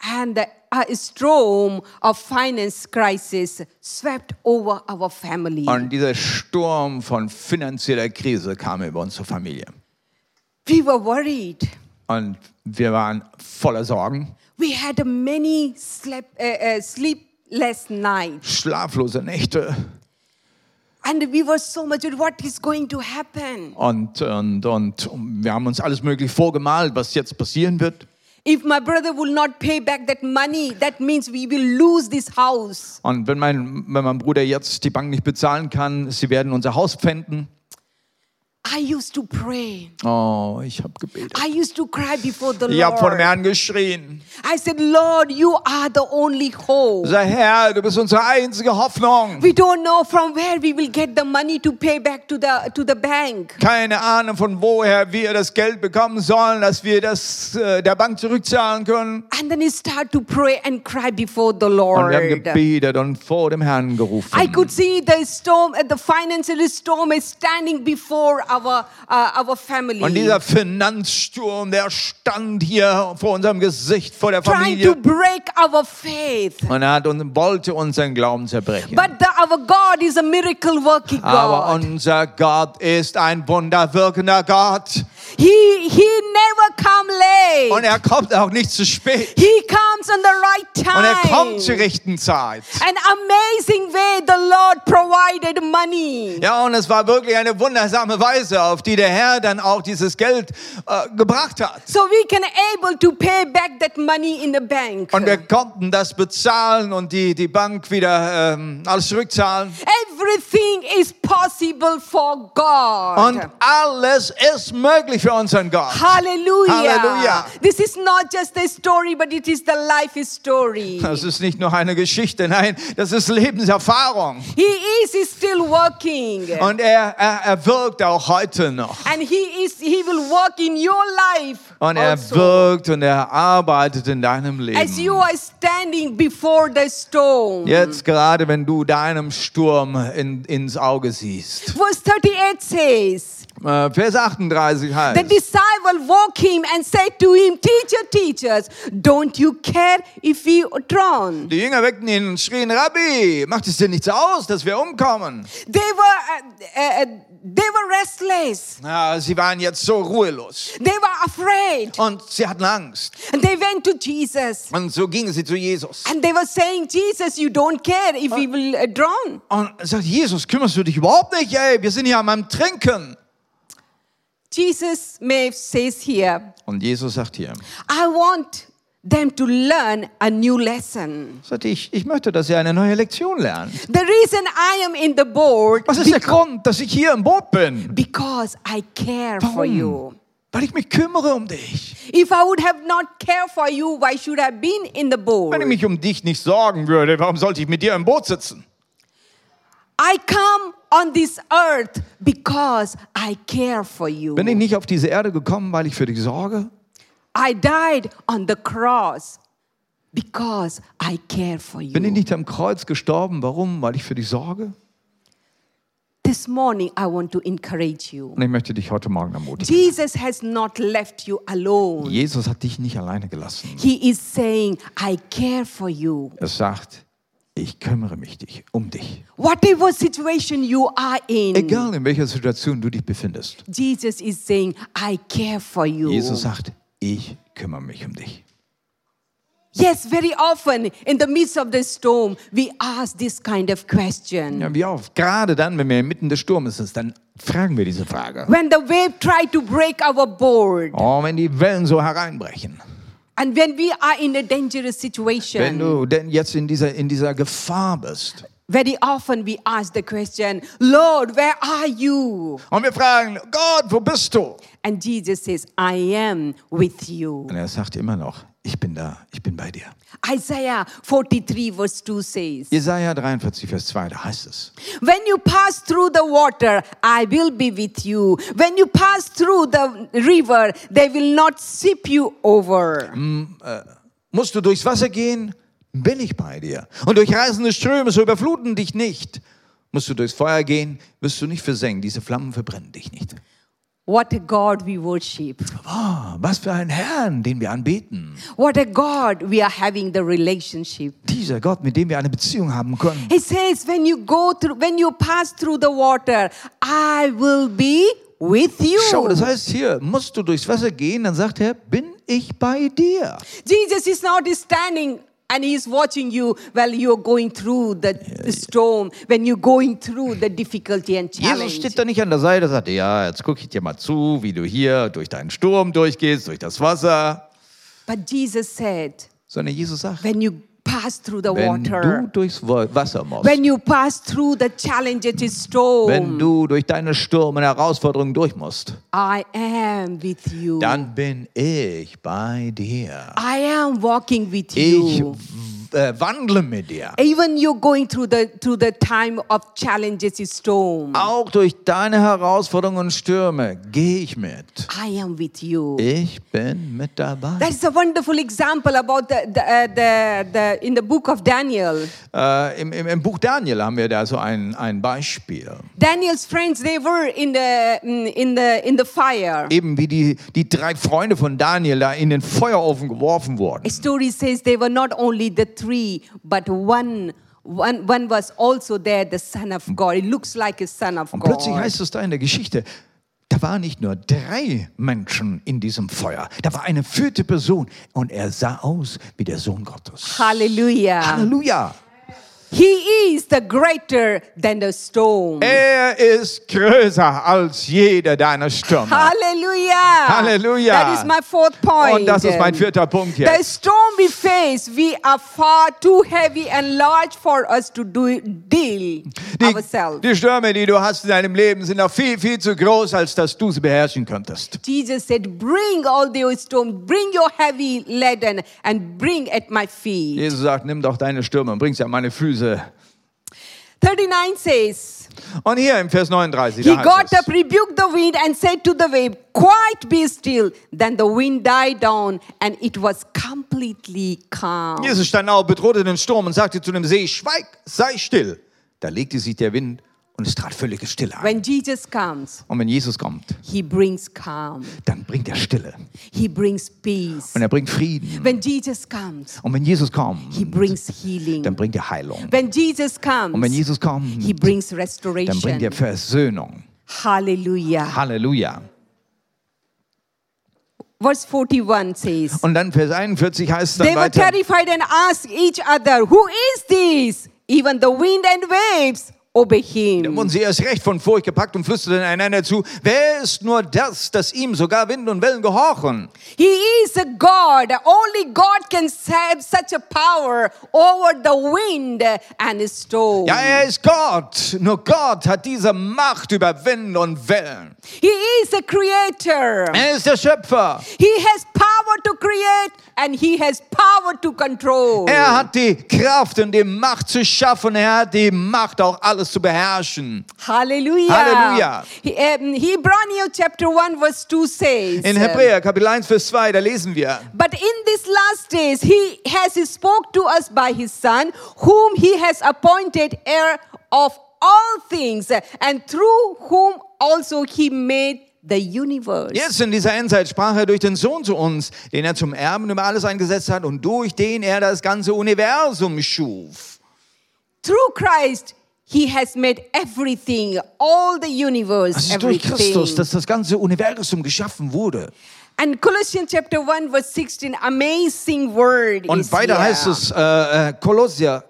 And the, a storm of finance crisis swept over our family. Und dieser Sturm von finanzieller Krise kam über unsere Familie. We were worried. Und wir waren voller Sorgen, We had many sleep, uh, uh, sleepless nights. schlaflose Nächte. And we were so much, what is going to happen? Und, und, und wir haben uns alles möglich vorgemalt, was jetzt passieren wird. If my brother will not pay back that money, that means we will lose this house. Und wenn mein, wenn mein Bruder jetzt die Bank nicht bezahlen kann, sie werden unser Haus pfänden. I used to pray. Oh, ich habe gebetet. I used to cry before the Ich habe vor dem Lord. Herrn geschrien. I said, Lord, you are the only hope. Sag, Herr, du bist unsere einzige Hoffnung. We don't know from where we will get the money to pay back to the to the bank. Keine Ahnung, von woher wir das Geld bekommen sollen, dass wir das äh, der Bank zurückzahlen können. And then he start to pray and cry before the Und wir haben Lord. gebetet und vor dem Herrn I gerufen. could see the storm, uh, the financial storm is standing before our uh, our family, Und dieser Finanzsturm, der stand hier vor unserem Gesicht, vor der trying to Familie. break our faith. Und er hat und wollte unseren Glauben zerbrechen. But the, our God is a miracle working Aber God. unser Gott ist ein wunderwirkender Gott. He he never come late. Und er kommt auch nicht zu spät. He comes on the right Und er kommt time. zur rechten Zeit. An amazing way the Lord provided money. Ja, und es war wirklich eine wundersame Weise, auf die der Herr dann auch dieses Geld äh, gebracht hat. So we can able to pay back that money in the bank. Und wir konnten das bezahlen und die, die Bank wieder ähm, alles zurückzahlen. Everything is possible for God. Und alles ist möglich für unseren Gott. Hallelujah. Hallelujah. This is not just a story, but it is the life story. Das ist nicht nur eine Geschichte, nein, das ist Lebenserfahrung. He is still working. Und er, er, er wirkt auch heute noch. And he is he will work in your life. Und er also. wirkt und er arbeitet in deinem As you Leben. are standing before the storm. Jetzt gerade, wenn du deinem Sturm in, ins Auge siehst. Verse 38 says, Äh, Vers 38 The heißt, disciple woke him and said to him, Teacher, teachers, don't you care if we drown? die Jünger weckten ihn und schrien, Rabbi, macht es dir nichts aus, dass wir umkommen? They were, uh, uh, they were restless. Ja, sie waren jetzt so ruhelos. They were afraid. Und sie hatten Angst. And they went to Jesus. Und so gingen sie zu Jesus. And they were saying, Jesus, you don't care if we will uh, drown. Und sagt, Jesus, kümmerst du dich überhaupt nicht? Ey, wir sind hier am Trinken. Jesus says here, Und Jesus sagt hier, I want them to learn a new lesson. sagt, ich, ich möchte, dass ihr eine neue Lektion lernt. The reason I am in the boat Was ist der Grund, dass ich hier im Boot bin? because I care for Warum? you. Weil ich mich kümmere um dich. If I would have not cared for you, why should I have been in the boat? Wenn ich mich um dich nicht sorgen würde, warum sollte ich mit dir im Boot sitzen? I come on this earth because I care for you. Bin ich nicht auf diese Erde gekommen, weil ich für dich sorge? I died on the cross because I care for you. Bin ich nicht am Kreuz gestorben? Warum? Weil ich für dich sorge? This morning, I want to encourage you. Und ich möchte dich heute Morgen ermutigen. Jesus has not left you alone. Jesus hat dich nicht alleine gelassen. He is saying, I care for you. Er sagt, ich kümmere mich dich, um dich. Whatever situation you are in, Egal in welcher Situation du dich befindest. Jesus is saying, I care for you. Jesus sagt, ich kümmere mich um dich. Yes, very often in the midst of the storm, we ask this kind of question. Ja, wie oft, gerade dann, wenn wir inmitten des Sturmes sind, dann fragen wir diese Frage. When the wave try to break our board, Oh, wenn die Wellen so hereinbrechen. and when we are in a dangerous Wenn situation, du denn jetzt in dieser, in dieser Gefahr bist. very often we ask the question, Lord, where are you? Und wir fragen, Gott, wo bist du? And Jesus says, I am with you. Und er sagt immer noch, ich bin da, ich bin bei dir. Isaiah 43, verse 2 says, Jesaja 43, Vers 2, da heißt es. When you pass through the water, I will be with you. When you pass through the river, they will not sip you over. Musst du durchs Wasser gehen, bin ich bei dir. Und durch reißende Ströme, so überfluten dich nicht. Musst du durchs Feuer gehen, wirst du nicht versenken. Diese Flammen verbrennen dich nicht. What a God we worship. Oh, was für ein Herrn, den wir anbeten. What a God we are having the relationship. Dieser Gott, mit dem wir eine Beziehung haben können. He says, when you go through, when you pass through the water, I will be with Schau, das you. heißt hier, musst du durchs Wasser gehen, dann sagt er, bin ich bei dir. Jesus is not standing and he's watching you while you're going through the, storm, when you're going through the difficulty and Jesus challenge. steht da nicht an der Seite und sagt, ja, jetzt gucke ich dir mal zu, wie du hier durch deinen Sturm durchgehst, durch das Wasser. But Jesus said, Sondern Jesus sagt, when you pass through the wenn du water, durchs Wa- Wasser musst, when you pass through the challenges, wenn storm, du durch deine Sturm und Herausforderungen durch musst, I am with you. dann bin ich bei dir. I am walking with Ich you. Äh, wandle mit dir. Even you're going through the through the time of challenges, storm. Auch durch deine Herausforderungen und Stürme gehe ich mit. I am with you. Ich bin mit dabei. That's a wonderful example about the, the, uh, the, the in the book of Daniel. Äh, im, im, Im Buch Daniel haben wir da so ein, ein Beispiel. Daniel's friends they were in the mm, in the in the fire. Eben wie die, die drei Freunde von Daniel da in den Feuerofen geworfen wurden. A story says they were not only the three, but one. One, one was also there, the Son of God. It looks like a Son of Und plötzlich God. heißt es da in der Geschichte, da waren nicht nur drei Menschen in diesem Feuer, da war eine vierte Person und er sah aus wie der Sohn Gottes. Hallelujah. Halleluja! He is the greater than the storm. Er ist größer als jeder deiner Stürme. Hallelujah. Halleluja. That is my fourth point. Und das ist mein vierter Punkt The jetzt. storm we face, we are far too heavy and large for us to do deal Die, ourselves. die Stürme, die du hast in deinem Leben, sind noch viel, viel zu groß, als dass du sie beherrschen könntest. Jesus said, Bring all the storms, bring your heavy laden, and bring at my feet. Jesus sagt, nimm doch deine Stürme und bring sie an meine Füße. 39 says, Und hier im Vers 39, He got es, up, rebuked the wind, and said to the wave, Quiet, be still. Then the wind died down, and it was completely calm. Jesus stand auf, bedrohte den Sturm und sagte zu dem See, schweig, sei still. Da legte sich der Wind und es trat völlige Stille ein. When Jesus comes, Und wenn Jesus kommt, He brings calm, dann bringt er Stille He brings peace. und er bringt Frieden. When Jesus comes, Und wenn Jesus kommt, He brings dann healing. bringt er Heilung. When Jesus Und wenn comes, Jesus kommt, He brings dann bringt restoration. er Versöhnung. Hallelujah. Halleluja. Verse 41 says, Und dann Vers 41 heißt es They dann were weiter. terrified and asked each other, Who is this? Even the wind and waves obey him. Und sie erst recht von Furcht gepackt und flüsterten einander zu, wer ist nur das, dass ihm sogar Wind und Wellen gehorchen? He is a God. Only God can have such a power over the wind and storm. Ja, er ist Gott. Nur Gott hat diese Macht über Wind und Wellen. He is a creator. Er ist der Schöpfer. He has power to create and he has power to control. Er hat die Kraft und die Macht zu schaffen. Er hat die Macht, auch alles zu beherrschen. Hallelujah. Hallelujah. He, um, Hebrew chapter 1 verse 2 says. In Hebräer Kapitel 1, Vers 2, da lesen wir. But in these last days, he has spoke to us by his Son, whom he has appointed heir of all things, and through whom also he made the universe. Jetzt in dieser Endzeit sprach er durch den Sohn zu uns, den er zum Erben über alles eingesetzt hat und durch den er das ganze Universum schuf. Through Christ, he has made everything, all the universe, Es ist durch everything. Christus, dass das ganze Universum geschaffen wurde. And Colossians chapter 1 verse 16, amazing word Und weiter here. heißt es, äh, äh,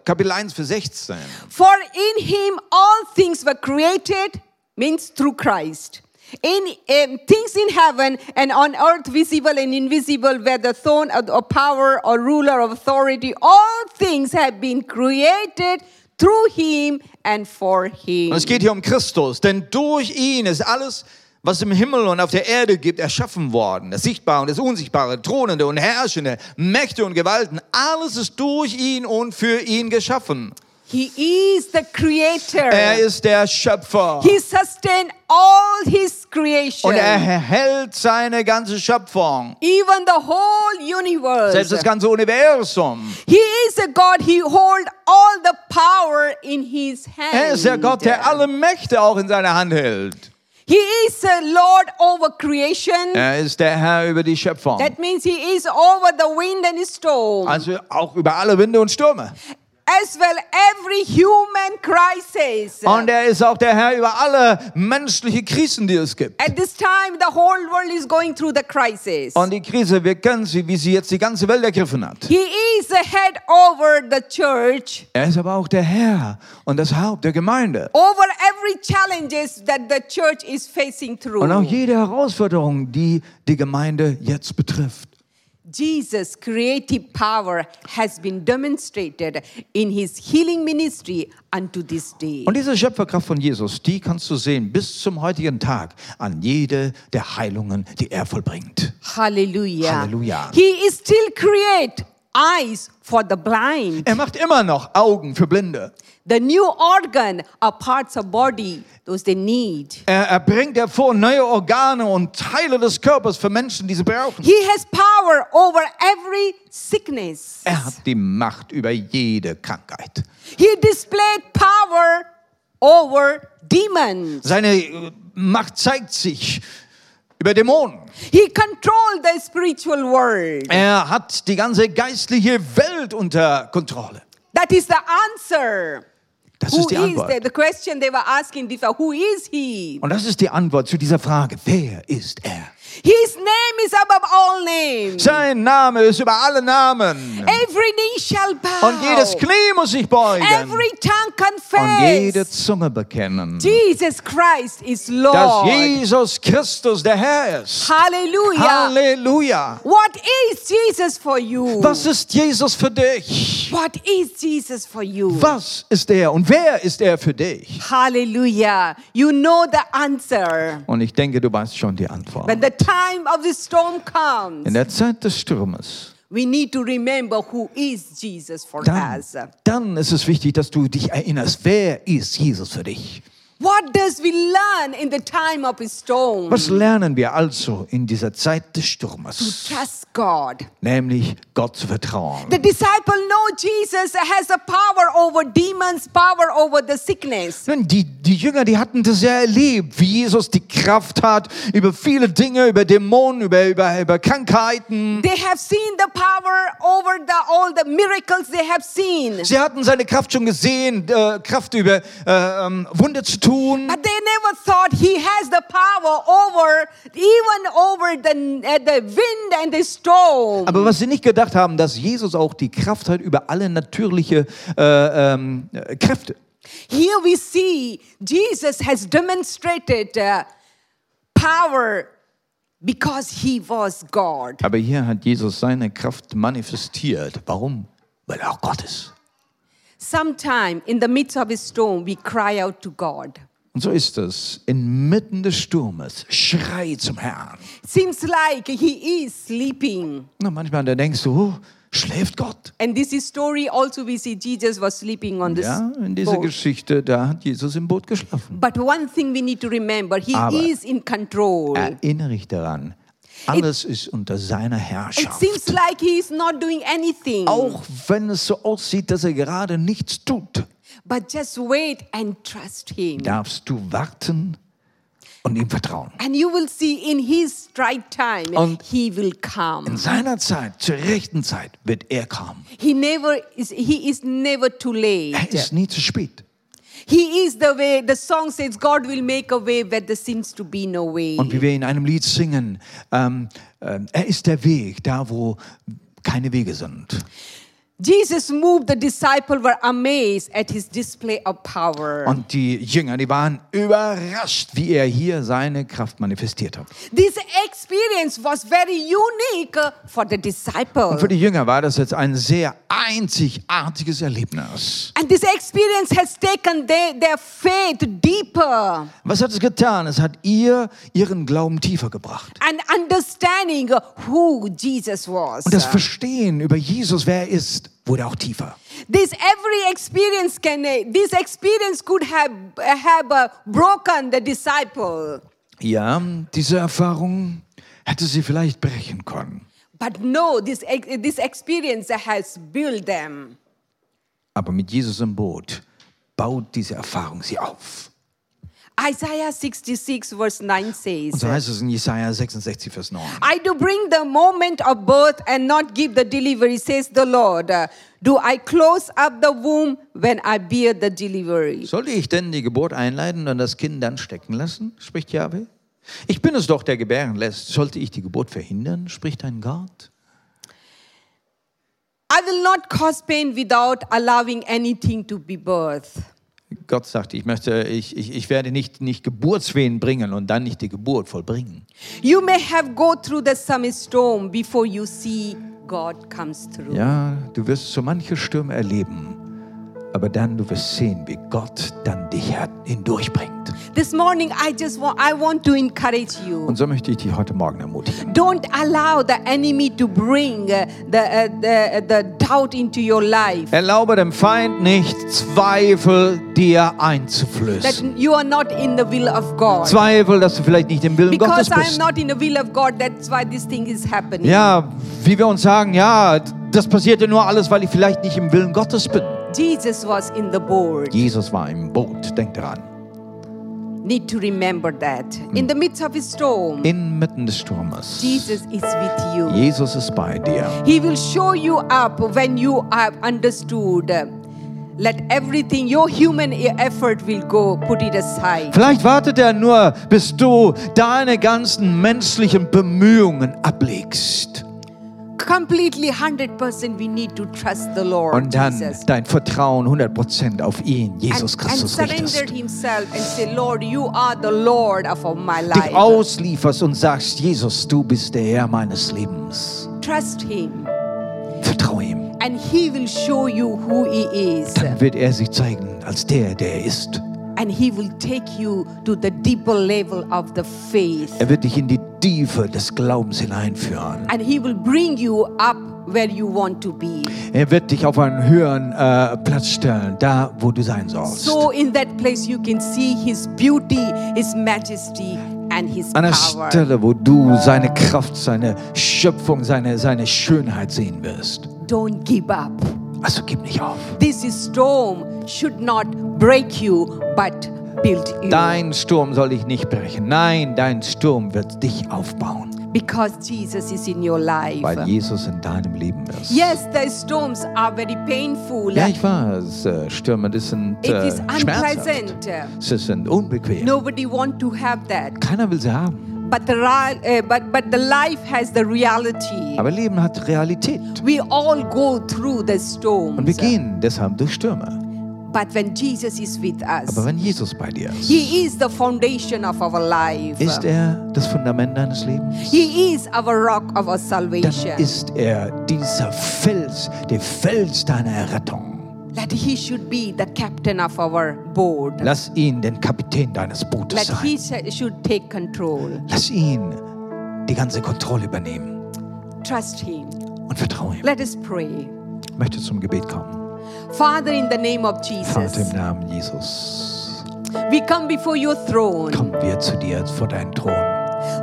Kapitel 1, Vers 16. For in him all things were created, means through Christ. In um, things in heaven and on earth, visible and invisible, whether throne or, or power or ruler of authority, all things have been created through him and for him. Und es geht hier um Christus, denn durch ihn ist alles, was im Himmel und auf der Erde gibt, erschaffen worden. Das Sichtbare und das Unsichtbare, Thronende und Herrschende, Mächte und Gewalten, alles ist durch ihn und für ihn geschaffen. He is the creator. Er ist der Schöpfer. he sustained all his creation. Und er hält seine ganze Schöpfung, even the whole universe. selbst das ganze Universum. He is a God. He hold all the power in his hand. Er ist der Gott, der alle Mächte auch in seiner Hand hält. He is a Lord over creation. Er ist der Herr über die Schöpfung. That means he is over the wind and storm. Also auch über alle Winde und Stürme. As well every human crisis. Und er ist auch der Herr über alle menschliche Krisen, die es gibt. At this time, the whole world is going through the crisis. Und die Krise, wir kennen sie, wie sie jetzt die ganze Welt ergriffen hat. He is the head over the church, Er ist aber auch der Herr und das Haupt der Gemeinde. over every challenges that the church is facing through. Und auch jede Herausforderung, die die Gemeinde jetzt betrifft. Jesus' creative power has been demonstrated in his healing ministry unto this day. Und diese Schöpferkraft von Jesus, die kannst du sehen bis zum heutigen Tag an jede der Heilungen, die er vollbringt. Hallelujah. Hallelujah. He is still create eyes for the blind. Er macht immer noch Augen für Blinde. The new organ are parts of body those they need. Er, er bringt hervor neue Organe und Teile des Körpers für Menschen, die sie brauchen. He has power over every sickness. Er hat die Macht über jede Krankheit. He displayed power over demons. Seine äh, Macht zeigt sich über Dämonen. He controlled the spiritual world. Er hat die ganze geistliche Welt unter Kontrolle. That is the answer. Das Who ist die is Antwort. the, the question they were asking? Who is he? Und das ist die Antwort zu dieser Frage. Wer ist er? His name is above all names. Sein Name ist über alle Namen. Every knee shall bow. Und jedes Knie muss sich beugen. Every tongue Und jede confess. Zunge bekennen, Jesus Christ is dass Lord. Jesus Christus der Herr ist. Hallelujah. Halleluja. What is Jesus for you? Was ist Jesus für dich? What is Jesus for you? Was ist er und wer ist er für dich? Hallelujah. You know the answer. Und ich denke, du weißt schon die Antwort. When the time of the storm comes, In der Zeit des Sturmes, we need to remember who is Jesus for dann, us. dann ist es wichtig, dass du dich erinnerst, wer ist Jesus für dich? What does we learn in the time of a storm? Was lernen wir also in dieser Zeit des Sturmes? Trust God. Nämlich Gott zu vertrauen. The disciple know Jesus has a power over demons, power over the sickness. Nun, die, die Jünger, die hatten das ja erlebt, wie Jesus die Kraft hat über viele Dinge, über Dämonen, über, über, über Krankheiten. They have seen the power over the, all the miracles they have seen. Sie hatten seine Kraft schon gesehen, äh, Kraft über äh, ähm, Wunder zu tun. But they never thought he has the power over, even over the, uh, the wind and the storm. Aber was sie nicht gedacht haben, dass Jesus auch die Kraft hat über alle natürliche äh, ähm, äh, Kräfte. Here we see Jesus has demonstrated uh, power because he was God. Aber hier hat Jesus seine Kraft manifestiert. Warum? Weil er auch Gott ist. Sometime in the midst of a storm, we cry out to God. Und so ist es. Inmitten des Sturmes schrei zum Herrn. Seems like he is sleeping. Na, manchmal da denkst du, oh, schläft Gott. And this is story also we see Jesus was sleeping on this Ja, in dieser boat. Geschichte, da hat Jesus im Boot geschlafen. But one thing we need to remember, he Aber- is in control. Erinnere dich daran, alles ist unter seiner It Herrschaft. seems like he is not doing anything. Auch wenn es so aussieht, dass er gerade nichts tut, But just wait and trust him. darfst du warten und ihm vertrauen. And you will see in his right time, Und- he will In come. seiner Zeit, zur rechten Zeit, wird er kommen. He never is, he is never too Er late. ist nie zu spät. He is the way. The song says, God will make a way where there seems to be no way. Und wie wir in einem Lied singen, ähm, ähm, er ist der Weg, da wo keine Wege sind. Jesus moved, the disciples were amazed at his display of power. Und die Jünger, die waren überrascht, wie er hier seine Kraft manifestiert hat. This experience was very unique for the Und disciples. für die Jünger war das jetzt ein sehr einzigartiges Erlebnis. And this experience has taken their, their faith deeper Was hat es getan? Es hat ihr ihren Glauben tiefer gebracht. and understanding who Jesus was. Und das Verstehen über Jesus, wer er ist, wurde auch tiefer. This every experience can uh, this experience could have have uh, broken the disciple, Ja, diese Erfahrung hätte sie vielleicht brechen können. but no, this this experience has built them. Aber mit Jesus im Boot baut diese Erfahrung sie auf. Isaiah 66 verse 9 says. Und so heißt es in Jesaja 66, Vers 9. I do bring the moment of birth and not give the delivery, says the Lord. Do I close up the womb when I bear the delivery? Sollte ich denn die Geburt einleiten und das Kind dann stecken lassen? spricht Jahwe. Ich bin es doch, der gebären lässt. Sollte ich die Geburt verhindern? spricht dein Gott. I will not cause pain without allowing anything to be birthed. Gott sagt, ich, möchte, ich, ich, ich werde nicht, nicht Geburtswehen bringen und dann nicht die Geburt vollbringen. You may have go through the some storm before you see God comes through. Ja, du wirst so manche Stürme erleben, aber dann du wirst sehen, wie Gott dann dich hindurchbringt. This morning, I just want I want to encourage you. Und so möchte ich dich heute Morgen ermutigen. Don't allow the enemy to bring uh, the, uh, the, the doubt into your life. Erlaube dem Feind nicht, Zweifel dir That einzuflößen. you are not in the will of God. Zweifel, dass du vielleicht nicht im Willen Gottes Because I am bist. not in the will of God, that's why this thing is happening. Ja, wie wir uns sagen, ja, das passierte nur alles, weil ich vielleicht nicht im Willen Gottes bin. Jesus was in the board. Jesus war im Boot, denk daran. Need to remember that. In the midst of a storm, Inmitten des Sturmes. Jesus is with you. Jesus ist bei dir. He will show you up when you have understood. Let everything, your human effort will go, put it aside. Vielleicht wartet er nur, bis du deine ganzen menschlichen Bemühungen ablegst Completely 100% we need to trust the Lord und dann Jesus. dein Vertrauen 100% auf ihn, Jesus and, and Christus surrendered richtest. himself and say, Lord, you are the Lord of my Dich life. auslieferst und sagst, Jesus, du bist der Herr meines Lebens. Trust him. Vertraue ihm. And he will show you who he is. Dann wird er sich zeigen als der, der er ist. And he will take you to the deeper level of the faith. Er wird dich in die Tiefe des Glaubens hineinführen. And he will bring you up where you want to be. Er wird dich auf einen höheren äh, Platz stellen, da wo du sein sollst. So in that place you can see his beauty, his majesty, and his An der. Stelle, wo du seine Kraft, seine Schöpfung, seine, seine Schönheit sehen wirst. Don't give up. Also gib nicht auf. This storm should not break you, but build you. Dein Sturm soll dich nicht brechen. Nein, dein Sturm wird dich aufbauen, Because Jesus is in your life. weil Jesus in deinem Leben ist. Yes, the storms are very painful. Ja, ich weiß, äh, Stürme, das sind It äh, is unpleasant. Sie sind unbequem. Nobody want to have that. Keiner will sie haben. But the, uh, but, but the life has the reality. Aber Leben hat Realität. We all go through the Und wir storms. gehen deshalb durch Stürme. But when Jesus is with us, Aber wenn Jesus bei dir ist, He is the foundation of our life. ist er das Fundament deines Lebens? He is our rock of our Dann salvation. ist er dieser Fels, der Fels deiner Errettung. That He should be the captain of our board. Lass ihn den Kapitän deines Bootes That He sein. sh- should take control. Lass ihn die ganze Kontrolle übernehmen Trust Him. und vertraue ihm. Let us pray. Ich möchte zum Gebet kommen. Father, in the name of Vater Jesus, im Namen Jesus, we come before your throne. kommen wir zu dir vor deinen Thron.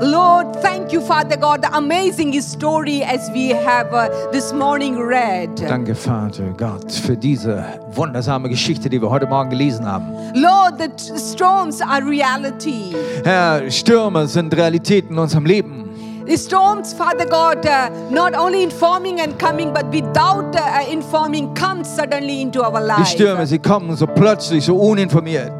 Lord, thank you, Father God, the amazing story as we have uh, this morning read. Danke, Vater Gott, für diese wundersame Geschichte, die wir heute Morgen gelesen haben. Lord, the storms are reality. Herr, Stürme sind Realitäten in unserem Leben. Storms, Father God, uh, not only informing and coming, but without uh, informing, come suddenly into our Die lives. Stürme, sie kommen so plötzlich, so uninformiert.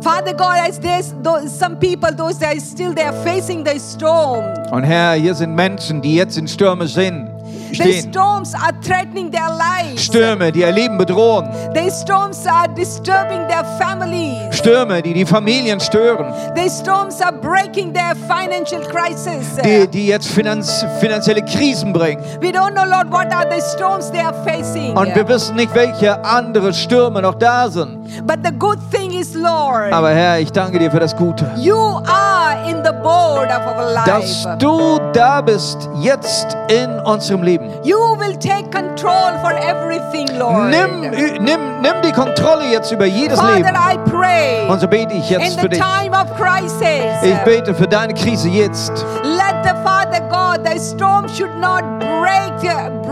Father God, as there's those, some people, those that are still they are facing the storm. Und Herr, hier sind Menschen, die jetzt in Stürme sind, stehen. storms are threatening their lives. Stürme, die ihr Leben bedrohen. The storms are disturbing their families. Stürme, die die Familien stören. The storms are breaking their financial crisis. Die, die jetzt Finanz, finanzielle Krisen bringen. We don't know, Lord, what are the storms they are facing. Und wir wissen nicht, welche andere Stürme noch da sind. But the good thing is, Lord, Aber Herr, ich danke dir für das Gute. you are in the board of our Dass du da bist, jetzt in unserem Leben. You will take control for everything, Lord. Nimm, eh, nimm, nimm die Kontrolle jetzt über jedes Father, Leben. I pray Und so bete ich jetzt für dich. time of crisis. Ich bete für deine Krise jetzt. Let the Father God, the storm should not break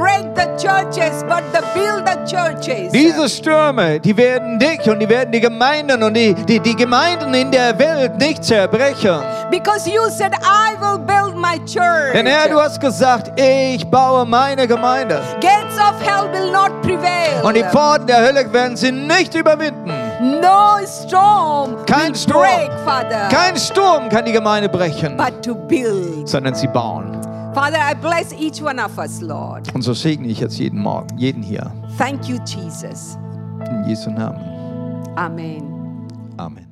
break the churches, but the build the churches. Diese Stürme, die werden dich und die werden die Gemeinden und die, die, die Gemeinden in der Welt nicht zerbrechen. Because you said, I will build my church. Denn Herr, du hast gesagt, ich baue meine Gemeinde. Gates of hell will not prevail. Und die Pforten der Hölle werden sie nicht überwinden. no storm Kein Sturm. break, Father, Kein Sturm kann die Gemeinde brechen, but to build. sondern sie bauen. Father, I bless each one of us, Lord. Und so segne ich jetzt jeden Morgen, jeden hier. Thank you, Jesus. In Jesu Namen. Amen. Amen.